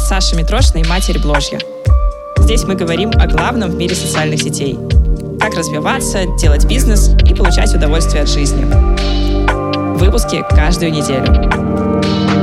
подкаст Саши Митрошиной «Матерь Бложья». Здесь мы говорим о главном в мире социальных сетей. Как развиваться, делать бизнес и получать удовольствие от жизни. Выпуски каждую неделю.